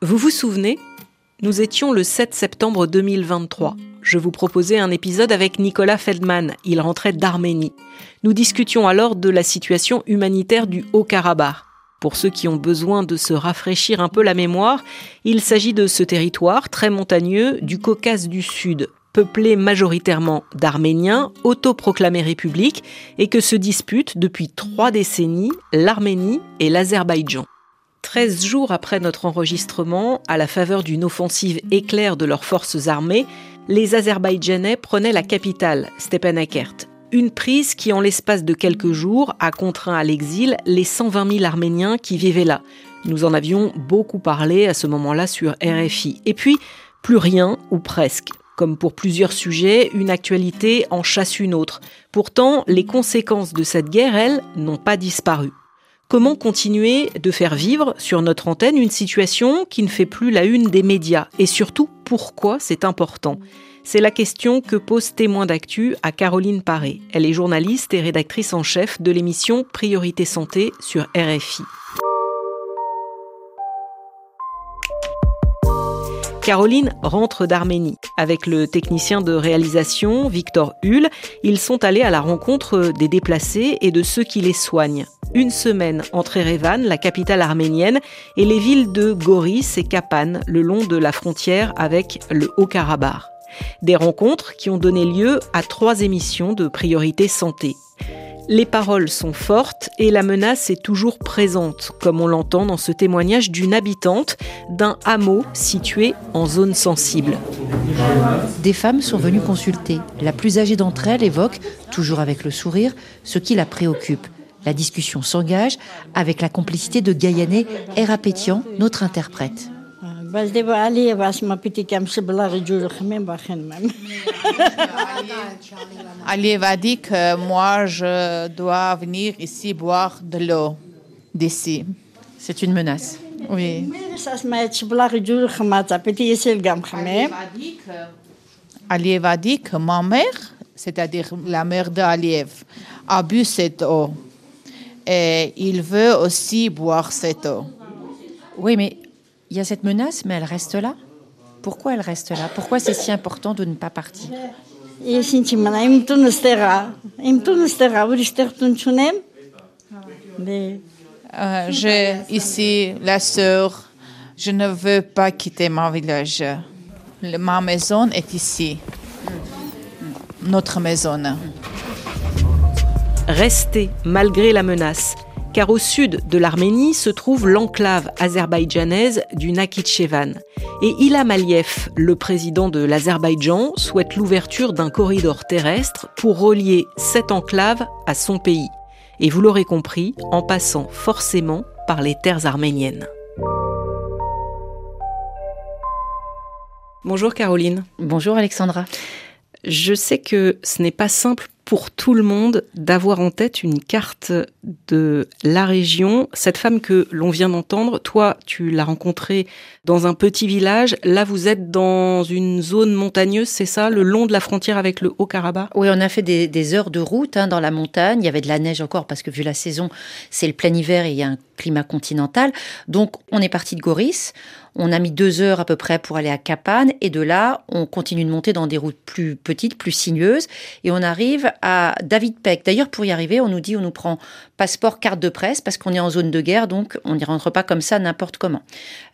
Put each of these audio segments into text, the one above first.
Vous vous souvenez? Nous étions le 7 septembre 2023. Je vous proposais un épisode avec Nicolas Feldman. Il rentrait d'Arménie. Nous discutions alors de la situation humanitaire du Haut-Karabakh. Pour ceux qui ont besoin de se rafraîchir un peu la mémoire, il s'agit de ce territoire très montagneux du Caucase du Sud, peuplé majoritairement d'Arméniens, autoproclamés républiques, et que se disputent depuis trois décennies l'Arménie et l'Azerbaïdjan. 13 jours après notre enregistrement, à la faveur d'une offensive éclair de leurs forces armées, les Azerbaïdjanais prenaient la capitale, Stepanakert. Une prise qui, en l'espace de quelques jours, a contraint à l'exil les 120 000 Arméniens qui vivaient là. Nous en avions beaucoup parlé à ce moment-là sur RFI. Et puis, plus rien, ou presque. Comme pour plusieurs sujets, une actualité en chasse une autre. Pourtant, les conséquences de cette guerre, elles, n'ont pas disparu. Comment continuer de faire vivre sur notre antenne une situation qui ne fait plus la une des médias? Et surtout, pourquoi c'est important? C'est la question que pose Témoin d'actu à Caroline Paré. Elle est journaliste et rédactrice en chef de l'émission Priorité Santé sur RFI. Caroline rentre d'Arménie. Avec le technicien de réalisation, Victor Hull, ils sont allés à la rencontre des déplacés et de ceux qui les soignent. Une semaine entre Erevan, la capitale arménienne, et les villes de Goris et Kapan, le long de la frontière avec le Haut-Karabakh. Des rencontres qui ont donné lieu à trois émissions de priorité santé. Les paroles sont fortes et la menace est toujours présente, comme on l'entend dans ce témoignage d'une habitante d'un hameau situé en zone sensible. Des femmes sont venues consulter. La plus âgée d'entre elles évoque, toujours avec le sourire, ce qui la préoccupe. La discussion s'engage avec la complicité de Gaïané Erapétian, notre interprète. Aliyev a dit que moi, je dois venir ici boire de l'eau d'ici. C'est une menace. Oui. Aliyev a dit que ma mère, c'est-à-dire la mère d'Aliyev, a bu cette eau. Et il veut aussi boire cette eau. Oui, mais il y a cette menace, mais elle reste là. Pourquoi elle reste là? Pourquoi c'est si important de ne pas partir? Euh, J'ai ici la sœur. Je ne veux pas quitter mon village. Ma maison est ici. Notre maison. Rester malgré la menace car au sud de l'Arménie se trouve l'enclave azerbaïdjanaise du Nakhichevan. Et Ilham Aliyev, le président de l'Azerbaïdjan, souhaite l'ouverture d'un corridor terrestre pour relier cette enclave à son pays. Et vous l'aurez compris, en passant forcément par les terres arméniennes. Bonjour Caroline. Bonjour Alexandra. Je sais que ce n'est pas simple pour tout le monde d'avoir en tête une carte de la région. Cette femme que l'on vient d'entendre, toi, tu l'as rencontrée dans un petit village. Là, vous êtes dans une zone montagneuse, c'est ça, le long de la frontière avec le Haut-Karabakh? Oui, on a fait des, heures de route hein, dans la montagne. Il y avait de la neige encore parce que vu la saison, c'est le plein hiver et il y a un climat continental. Donc, on est parti de Goris. On a mis deux heures à peu près pour aller à Kapan et de là, on continue de monter dans des routes plus petites, plus sinueuses et on arrive à David Peck. D'ailleurs, pour y arriver, on nous dit on nous prend passeport, carte de presse parce qu'on est en zone de guerre, donc on n'y rentre pas comme ça n'importe comment.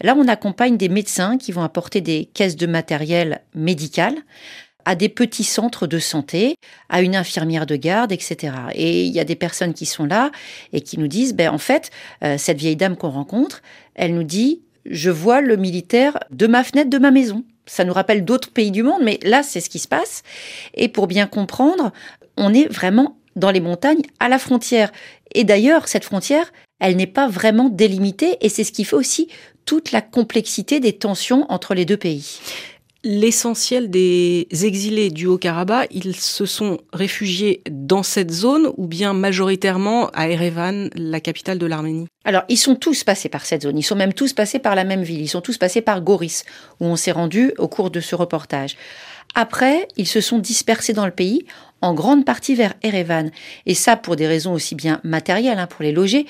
Là, on accompagne des médecins qui vont apporter des caisses de matériel médical à des petits centres de santé, à une infirmière de garde, etc. Et il y a des personnes qui sont là et qui nous disent, ben en fait, euh, cette vieille dame qu'on rencontre, elle nous dit, je vois le militaire de ma fenêtre de ma maison. Ça nous rappelle d'autres pays du monde, mais là, c'est ce qui se passe. Et pour bien comprendre, on est vraiment dans les montagnes, à la frontière. Et d'ailleurs, cette frontière, elle n'est pas vraiment délimitée, et c'est ce qui fait aussi toute la complexité des tensions entre les deux pays l'essentiel des exilés du Haut-Karabakh, ils se sont réfugiés dans cette zone ou bien majoritairement à Erevan, la capitale de l'Arménie? Alors, ils sont tous passés par cette zone. Ils sont même tous passés par la même ville. Ils sont tous passés par Goris, où on s'est rendu au cours de ce reportage. Après, ils se sont dispersés dans le pays, en grande partie vers Erevan. Et ça, pour des raisons aussi bien matérielles, hein, pour les loger,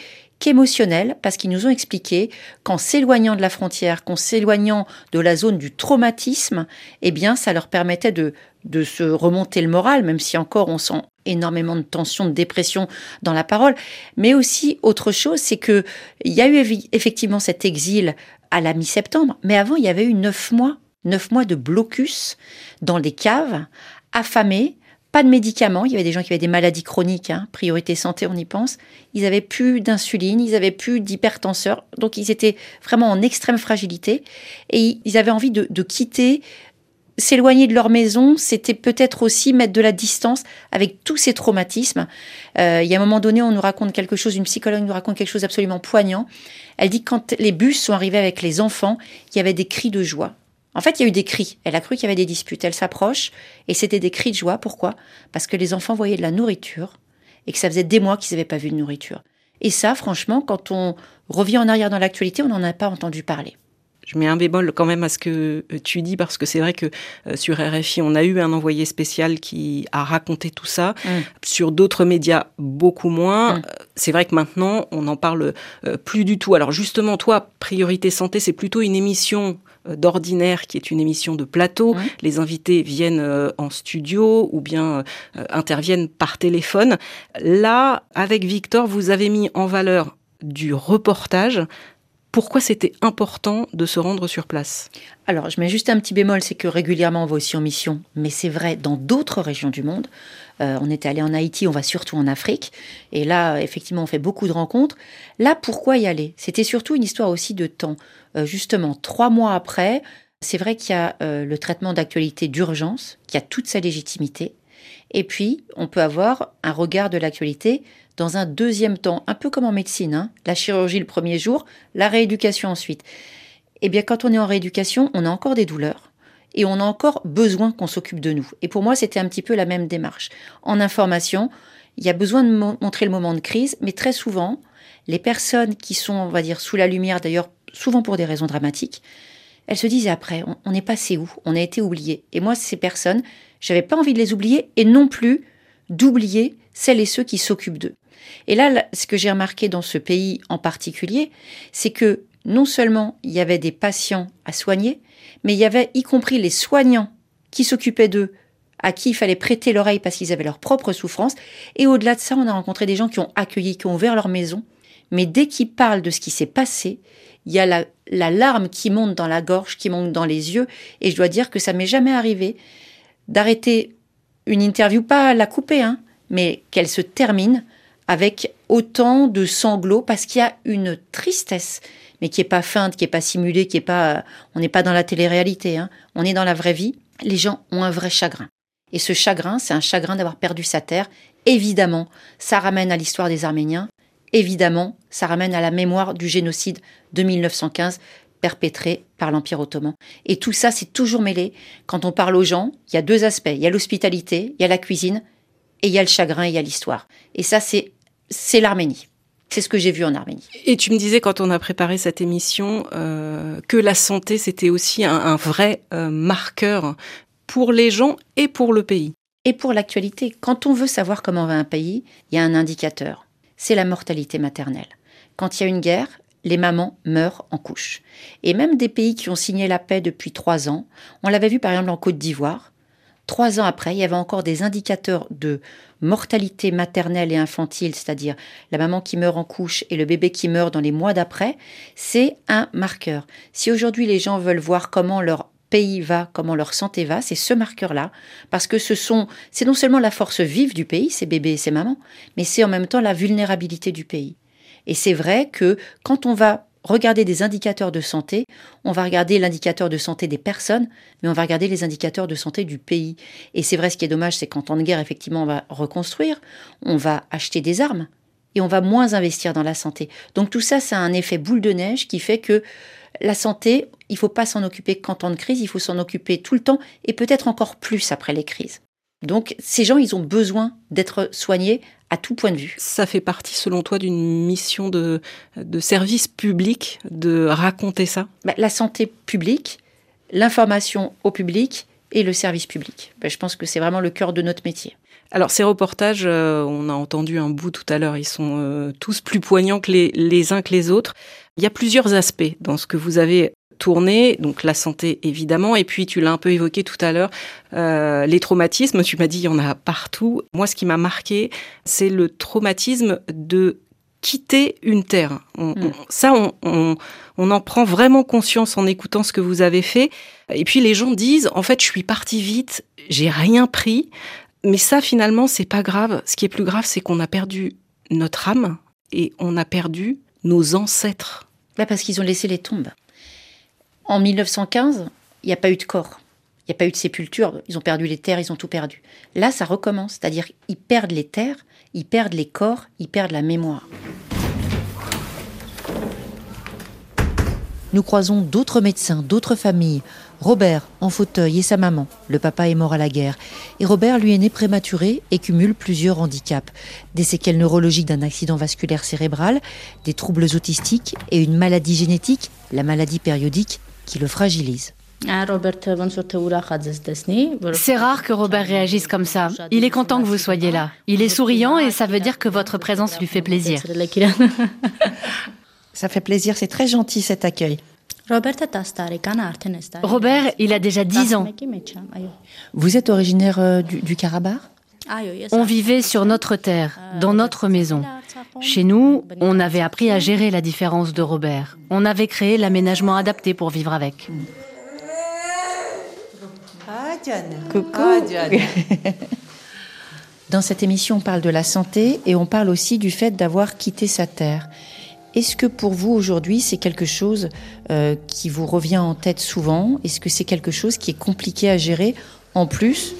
qu'émotionnel, parce qu'ils nous ont expliqué qu'en s'éloignant de la frontière, qu'en s'éloignant de la zone du traumatisme, eh bien, ça leur permettait de, de se remonter le moral, même si encore on sent énormément de tension, de dépression dans la parole. Mais aussi, autre chose, c'est que il y a eu effectivement cet exil à la mi-septembre, mais avant, il y avait eu neuf mois, neuf mois de blocus dans des caves, affamés, pas de médicaments. Il y avait des gens qui avaient des maladies chroniques, hein, priorité santé, on y pense. Ils avaient plus d'insuline, ils avaient plus d'hypertenseurs. Donc, ils étaient vraiment en extrême fragilité et ils avaient envie de, quitter s'éloigner de leur maison, c'était peut-être aussi mettre de la distance avec tous ces traumatismes. Euh, il y a un moment donné, on nous raconte quelque chose, une psychologue nous raconte quelque chose d'absolument poignant. Elle dit que quand les bus sont arrivés avec les enfants, il y avait des cris de joie. En fait, il y a eu des cris. Elle a cru qu'il y avait des disputes. Elle s'approche et c'était des cris de joie. Pourquoi? Parce que les enfants voyaient de la nourriture et que ça faisait des mois qu'ils n'avaient pas vu de nourriture. Et ça, franchement, quand on revient en arrière dans l'actualité, on n'en a pas entendu parler. Je mets un bémol quand même à ce que euh, tu dis parce que c'est vrai que euh, sur RFI, on a eu un envoyé spécial qui a raconté tout ça. Mm. Sur d'autres médias, beaucoup moins. Mm. Euh, c'est vrai que maintenant, on n'en parle plus du tout. Alors justement, toi, Priorité Santé, c'est plutôt une émission d'ordinaire qui est une émission de plateau. Les invités viennent euh, en studio ou bien euh, interviennent par téléphone. Là, avec Victor, vous avez mis en valeur du reportage. Pourquoi c'était important de se rendre sur place? Alors, je mets juste un petit bémol, c'est que régulièrement on va aussi en mission, mais c'est vrai dans d'autres régions du monde. Euh, on était allé en Haïti, on va surtout en Afrique. Et là, effectivement, on fait beaucoup de rencontres. Là, pourquoi y aller? C'était surtout une histoire aussi de temps. Euh, justement, trois mois après, c'est vrai qu'il y a euh, le traitement d'actualité d'urgence, qui a toute sa légitimité. Et puis, on peut avoir un regard de l'actualité dans un deuxième temps, un peu comme en médecine. Hein. la chirurgie le premier jour, la rééducation ensuite. Eh bien, quand on est en rééducation, on a encore des douleurs et on a encore besoin qu'on s'occupe de nous. Et pour moi, c'était un petit peu la même démarche. En information, il y a besoin de montrer le moment de crise, mais très souvent, les personnes qui sont, on va dire, sous la lumière, d'ailleurs, souvent pour des raisons dramatiques, elles se disent après, on, est passé où? On a été oublié. Et moi, ces personnes, j'avais pas envie de les oublier et non plus d'oublier celles et ceux qui s'occupent d'eux. Et là, ce que j'ai remarqué dans ce pays en particulier, c'est que non seulement il y avait des patients à soigner, mais il y avait y compris les soignants qui s'occupaient d'eux, à qui il fallait prêter l'oreille parce qu'ils avaient leur propre souffrance. Et au-delà de ça, on a rencontré des gens qui ont accueilli, qui ont ouvert leur maison. Mais dès qu'ils parlent de ce qui s'est passé, il y a la, larme qui monte dans la gorge, qui monte dans les yeux. Et je dois dire que ça m'est jamais arrivé d'arrêter une interview, pas la couper, hein, mais qu'elle se termine avec autant de sanglots parce qu'il y a une tristesse mais qui est pas feinte, qui est pas simulée, qui est pas, on n'est pas dans la télé-réalité, hein. on est dans la vraie vie. Les gens ont un vrai chagrin. Et ce chagrin, c'est un chagrin d'avoir perdu sa terre. Évidemment, ça ramène à l'histoire des Arméniens. Évidemment, ça ramène à la mémoire du génocide de 1915 perpétré par l'Empire ottoman. Et tout ça, c'est toujours mêlé. Quand on parle aux gens, il y a deux aspects. Il y a l'hospitalité, il y a la cuisine, et il y a le chagrin, il y a l'histoire. Et ça, c'est, c'est l'Arménie. C'est ce que j'ai vu en Arménie. Et tu me disais quand on a préparé cette émission euh, que la santé c'était aussi un, vrai euh, marqueur pour les gens et pour le pays. Et pour l'actualité, quand on veut savoir comment va un pays, il y a un indicateur. C'est la mortalité maternelle. Quand il y a une guerre, les mamans meurent en couche. Et même des pays qui ont signé la paix depuis trois ans, on l'avait vu par exemple en Côte d'Ivoire, Trois ans après, il y avait encore des indicateurs de mortalité maternelle et infantile, c'est-à-dire la maman qui meurt en couche et le bébé qui meurt dans les mois d'après, c'est un marqueur. Si aujourd'hui les gens veulent voir comment leur pays va, comment leur santé va, c'est ce marqueur-là, parce que ce sont, c'est non seulement la force vive du pays, ces bébés et ces mamans, mais c'est en même temps la vulnérabilité du pays. Et c'est vrai que quand on va regarder des indicateurs de santé, on va regarder l'indicateur de santé des personnes, mais on va regarder les indicateurs de santé du pays. Et c'est vrai, ce qui est dommage, c'est qu'en temps de guerre, effectivement, on va reconstruire, on va acheter des armes, et on va moins investir dans la santé. Donc tout ça, ça a un effet boule de neige qui fait que la santé, il faut pas s'en occuper qu'en temps de crise, il faut s'en occuper tout le temps, et peut-être encore plus après les crises. Donc ces gens, ils ont besoin d'être soignés à tout point de vue. Ça fait partie, selon toi, d'une mission de, de, service public de raconter ça? Bah, La santé publique, l'information au public et le service public. Bah, je pense que c'est vraiment le cœur de notre métier. Alors ces reportages, on a entendu un bout tout à l'heure, ils sont tous plus poignants que les, les uns que les autres. Il y a plusieurs aspects dans ce que vous avez donc la santé évidemment, et puis tu l'as un peu évoqué tout à l'heure, euh, les traumatismes, tu m'as dit il y en a partout. Moi ce qui m'a marqué, c'est le traumatisme de quitter une terre. On, mm. ça, on, on, on, en prend vraiment conscience en écoutant ce que vous avez fait. Et puis les gens disent, en fait, je suis parti vite, j'ai rien pris. Mais ça, finalement, c'est pas grave. Ce qui est plus grave, c'est qu'on a perdu notre âme et on a perdu nos ancêtres Là, parce qu'ils ont laissé les tombes. En 1915, il n'y a pas eu de corps. Il n'y a pas eu de sépulture. Ils ont perdu les terres, ils ont tout perdu. Là, ça recommence. C'est-à-dire, ils perdent les terres, ils perdent les corps, ils perdent la mémoire. Nous croisons d'autres médecins, d'autres familles. Robert, en fauteuil, et sa maman. Le papa est mort à la guerre. Et Robert, lui, est né prématuré et cumule plusieurs handicaps. Des séquelles neurologiques d'un accident vasculaire cérébral, des troubles autistiques et une maladie génétique, la maladie périodique, qui le fragilise. C'est rare que Robert réagisse comme ça. Il est content que vous soyez là. Il est souriant et ça veut dire que votre présence lui fait plaisir. Ça fait plaisir, c'est très gentil cet accueil. Robert, il a déjà 10 ans. Vous êtes originaire euh, du, du Karabakh? On vivait sur notre terre, dans notre maison. Chez nous, on avait appris à gérer la différence de Robert. On avait créé l'aménagement adapté pour vivre avec. Coucou. Dans cette émission, on parle de la santé et on parle aussi du fait d'avoir quitté sa terre. Est-ce que pour vous aujourd'hui c'est quelque chose euh, qui vous revient en tête souvent? Est-ce que c'est quelque chose qui est compliqué à gérer en plus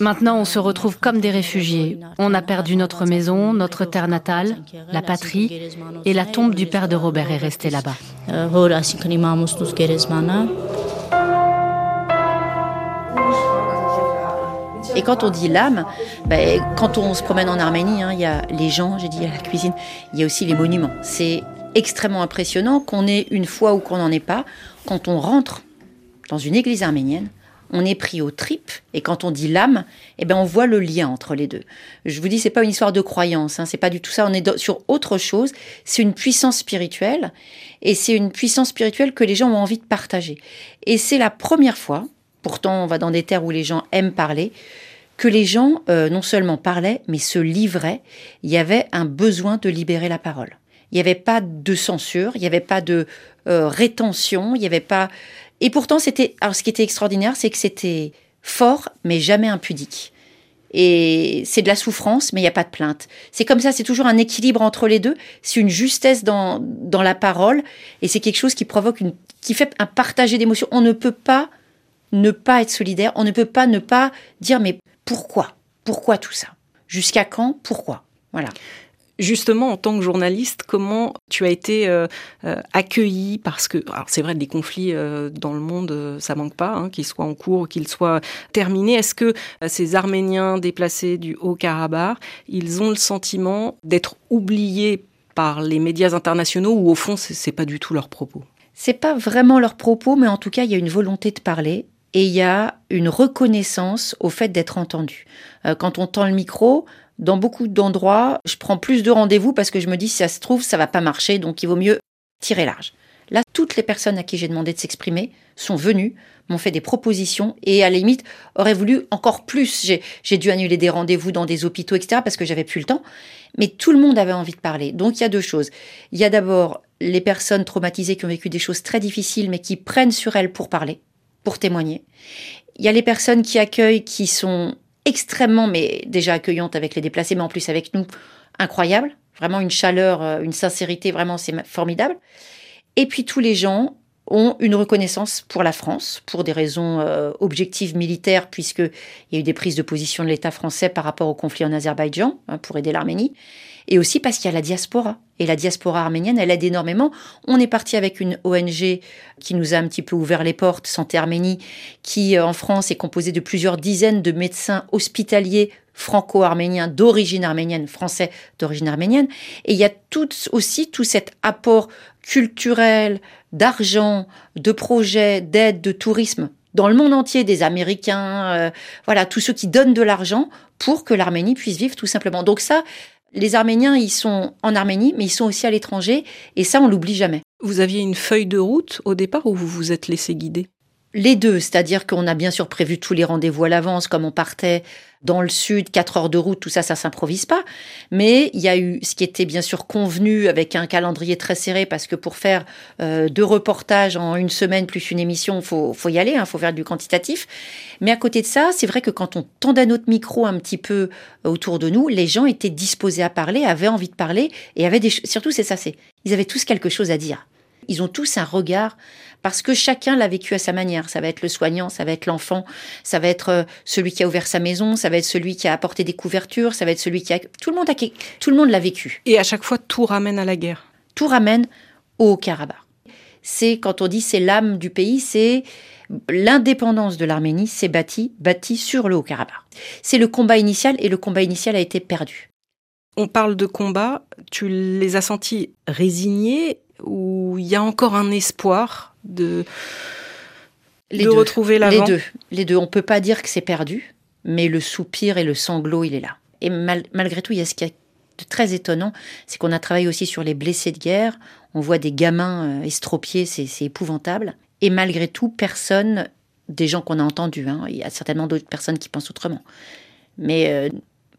Maintenant, on se retrouve comme des réfugiés. On a perdu notre maison, notre terre natale, la patrie, et la tombe du père de Robert est restée là-bas. Et quand on dit l'âme, ben, quand on se promène en Arménie, hein, il y a les gens, j'ai dit, il y a la cuisine, il y a aussi les monuments. C'est extrêmement impressionnant qu'on ait une foi ou qu'on n'en ait pas. Quand on rentre dans une église arménienne, on est pris aux tripes et quand on dit l'âme, eh ben on voit le lien entre les deux. Je vous dis c'est pas une histoire de croyance, hein, c'est pas du tout ça. On est sur autre chose. C'est une puissance spirituelle et c'est une puissance spirituelle que les gens ont envie de partager. Et c'est la première fois. Pourtant, on va dans des terres où les gens aiment parler que les gens euh, non seulement parlaient, mais se livraient. Il y avait un besoin de libérer la parole. Il n'y avait pas de censure, il n'y avait pas de euh, rétention, il n'y avait pas. Et pourtant, c'était. Alors, ce qui était extraordinaire, c'est que c'était fort, mais jamais impudique. Et c'est de la souffrance, mais il n'y a pas de plainte. C'est comme ça, c'est toujours un équilibre entre les deux. C'est une justesse dans, dans la parole, et c'est quelque chose qui provoque une, qui fait un partager d'émotions. On ne peut pas ne pas être solidaire, on ne peut pas ne pas dire mais pourquoi? Pourquoi tout ça? Jusqu'à quand? Pourquoi? Voilà. Justement, en tant que journaliste, comment tu as été euh, euh, accueilli Parce que, c'est vrai, des conflits euh, dans le monde, ça manque pas, hein, qu'ils soient en cours, qu'ils soient terminés. Est-ce que ces Arméniens déplacés du Haut-Karabakh, ils ont le sentiment d'être oubliés par les médias internationaux ou au fond, c'est pas du tout leur propos? C'est pas vraiment leur propos, mais en tout cas, il y a une volonté de parler et il y a une reconnaissance au fait d'être entendu. Euh, quand on tend le micro, dans beaucoup d'endroits, je prends plus de rendez-vous parce que je me dis si ça se trouve, ça va pas marcher, donc il vaut mieux tirer large. Là, toutes les personnes à qui j'ai demandé de s'exprimer sont venues, m'ont fait des propositions et à la limite auraient voulu encore plus. J'ai dû annuler des rendez-vous dans des hôpitaux, etc. parce que j'avais plus le temps. Mais tout le monde avait envie de parler. Donc il y a deux choses. Il y a d'abord les personnes traumatisées qui ont vécu des choses très difficiles mais qui prennent sur elles pour parler pour témoigner. Il y a les personnes qui accueillent qui sont extrêmement, mais déjà accueillantes avec les déplacés, mais en plus avec nous, incroyables. Vraiment une chaleur, euh, une sincérité, vraiment c'est formidable. Et puis tous les gens ont une reconnaissance pour la France, pour des raisons euh, objectives militaires, puisqu'il y a eu des prises de position de l'État français par rapport au conflit en Azerbaïdjan, hein, pour aider l'Arménie et aussi parce qu'il y a la diaspora. Et la diaspora arménienne, elle aide énormément. On est parti avec une ONG qui nous a un petit peu ouvert les portes, Santé Arménie, qui euh, en France est composée de plusieurs dizaines de médecins hospitaliers franco-arméniens d'origine arménienne, français d'origine arménienne. Et il y a tout, aussi tout cet apport culturel, d'argent, de projets, d'aide, de tourisme dans le monde entier des Américains, euh, voilà, tous ceux qui donnent de l'argent pour que l'Arménie puisse vivre tout simplement. Donc ça, les Arméniens, ils sont en Arménie, mais ils sont aussi à l'étranger, et ça, on l'oublie jamais. Vous aviez une feuille de route au départ ou vous vous êtes laissé guider? Les deux, c'est-à-dire qu'on a bien sûr prévu tous les rendez-vous à l'avance, comme on partait dans le sud, quatre heures de route, tout ça, ça s'improvise pas. Mais il y a eu ce qui était bien sûr convenu avec un calendrier très serré, parce que pour faire euh, deux reportages en une semaine plus une émission, faut faut y aller, il hein, faut faire du quantitatif. Mais à côté de ça, c'est vrai que quand on tendait notre micro un petit peu autour de nous, les gens étaient disposés à parler, avaient envie de parler et avaient des surtout c'est ça, c'est ils avaient tous quelque chose à dire. Ils ont tous un regard parce que chacun l'a vécu à sa manière. Ça va être le soignant, ça va être l'enfant, ça va être euh, celui qui a ouvert sa maison, ça va être celui qui a apporté des couvertures, ça va être celui qui a tout le monde a tout le monde l'a vécu. Et à chaque fois tout ramène à la guerre. Tout ramène au Karabakh. C'est quand on dit c'est l'âme du pays, c'est l'indépendance de l'Arménie s'est bâtie bâtie sur le Haut-Karabakh. C'est le combat initial et le combat initial a été perdu. On parle de combat, tu les as sentis résignés où il y a encore un espoir de, les de retrouver l'avant Les deux. Les deux. On peut pas dire que c'est perdu, mais le soupir et le sanglot, il est là. Et malgré tout, il y a ce qui est de très étonnant, c'est qu'on a travaillé aussi sur les blessés de guerre. On voit des gamins euh, estropiés, c'est épouvantable. Et malgré tout, personne, des gens qu'on a entendus, hein, il y a certainement d'autres personnes qui pensent autrement. Mais euh,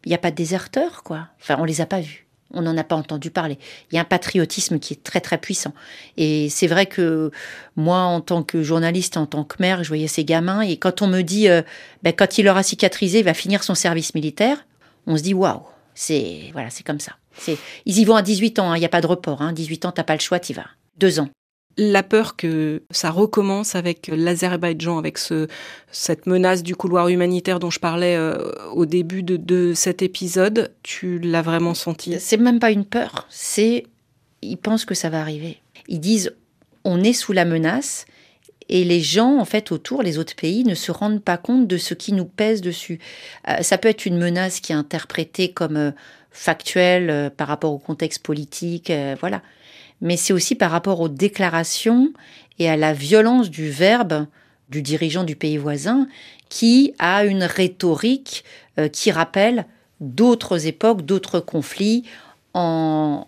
il n'y a pas de déserteurs, quoi. Enfin, on les a pas vus on n'en a pas entendu parler. Il y a un patriotisme qui est très très puissant. Et c'est vrai que moi, en tant que journaliste, en tant que mère, je voyais ces gamins et quand on me dit, euh, ben, quand il aura cicatrisé, il va finir son service militaire, on se dit waouh, c'est voilà, c'est comme ça. Ils y vont à 18 ans, hein, il n'y a pas de report. Hein, 18 ans, t'as pas le choix, y vas. Deux ans la peur que ça recommence avec l'Azerbaïdjan, avec ce, cette menace du couloir humanitaire dont je parlais euh, au début de, cet épisode, tu l'as vraiment senti? C'est même pas une peur, c'est ils pensent que ça va arriver. Ils disent on est sous la menace et les gens en fait autour, les autres pays, ne se rendent pas compte de ce qui nous pèse dessus. Euh, ça peut être une menace qui est interprétée comme euh, factuelle par rapport au contexte politique, voilà mais c'est aussi par rapport aux déclarations et à la violence du verbe du dirigeant du pays voisin qui a une rhétorique euh, qui rappelle d'autres époques, d'autres conflits, en,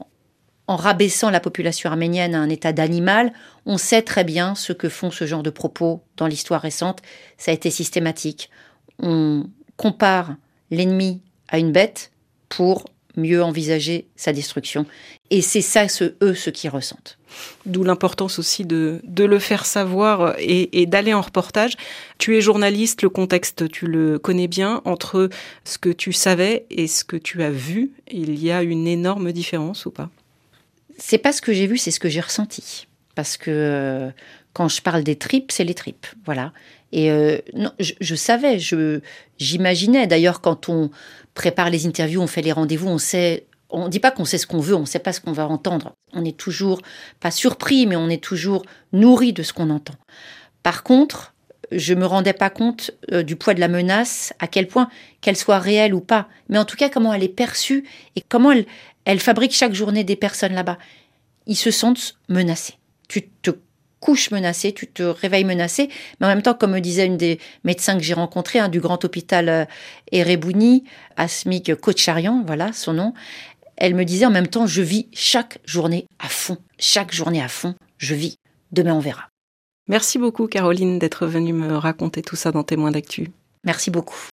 en rabaissant la population arménienne à un état d'animal, on sait très bien ce que font ce genre de propos dans l'histoire récente. Ça a été systématique. On compare l'ennemi à une bête pour mieux envisager sa destruction. Et c'est ça, ce, eux, ce qu'ils ressentent. D'où l'importance aussi de, de, le faire savoir et, d'aller en reportage. Tu es journaliste, le contexte, tu le connais bien. Entre ce que tu savais et ce que tu as vu, il y a une énorme différence ou pas? C'est pas ce que j'ai vu, c'est ce que j'ai ressenti. Parce que euh, quand je parle des tripes, c'est les tripes. Voilà. Et euh, je, savais, je, j'imaginais. D'ailleurs, quand on prépare les interviews, on fait les rendez-vous, on sait. On ne dit pas qu'on sait ce qu'on veut, on ne sait pas ce qu'on va entendre. On est toujours, pas surpris, mais on est toujours nourri de ce qu'on entend. Par contre, je me rendais pas compte euh, du poids de la menace, à quel point qu'elle soit réelle ou pas, mais en tout cas comment elle est perçue et comment elle, elle fabrique chaque journée des personnes là-bas. Ils se sentent menacés. Tu te couches menacée, tu te réveilles menacé. Mais en même temps, comme me disait une des médecins que j'ai rencontrés hein, du grand hôpital euh, Erebouni, Asmik Kocharian, voilà son nom, elle me disait en même temps, je vis chaque journée à fond. Chaque journée à fond, je vis. Demain, on verra. Merci beaucoup, Caroline, d'être venue me raconter tout ça dans Témoins d'actu. Merci beaucoup.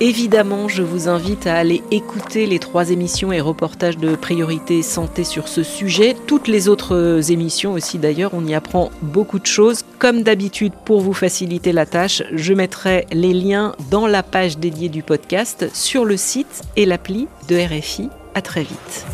Évidemment, je vous invite à aller écouter les trois émissions et reportages de Priorité Santé sur ce sujet. Toutes les autres émissions aussi d'ailleurs, on y apprend beaucoup de choses. Comme d'habitude, pour vous faciliter la tâche, je mettrai les liens dans la page dédiée du podcast sur le site et l'appli de RFI. À très vite.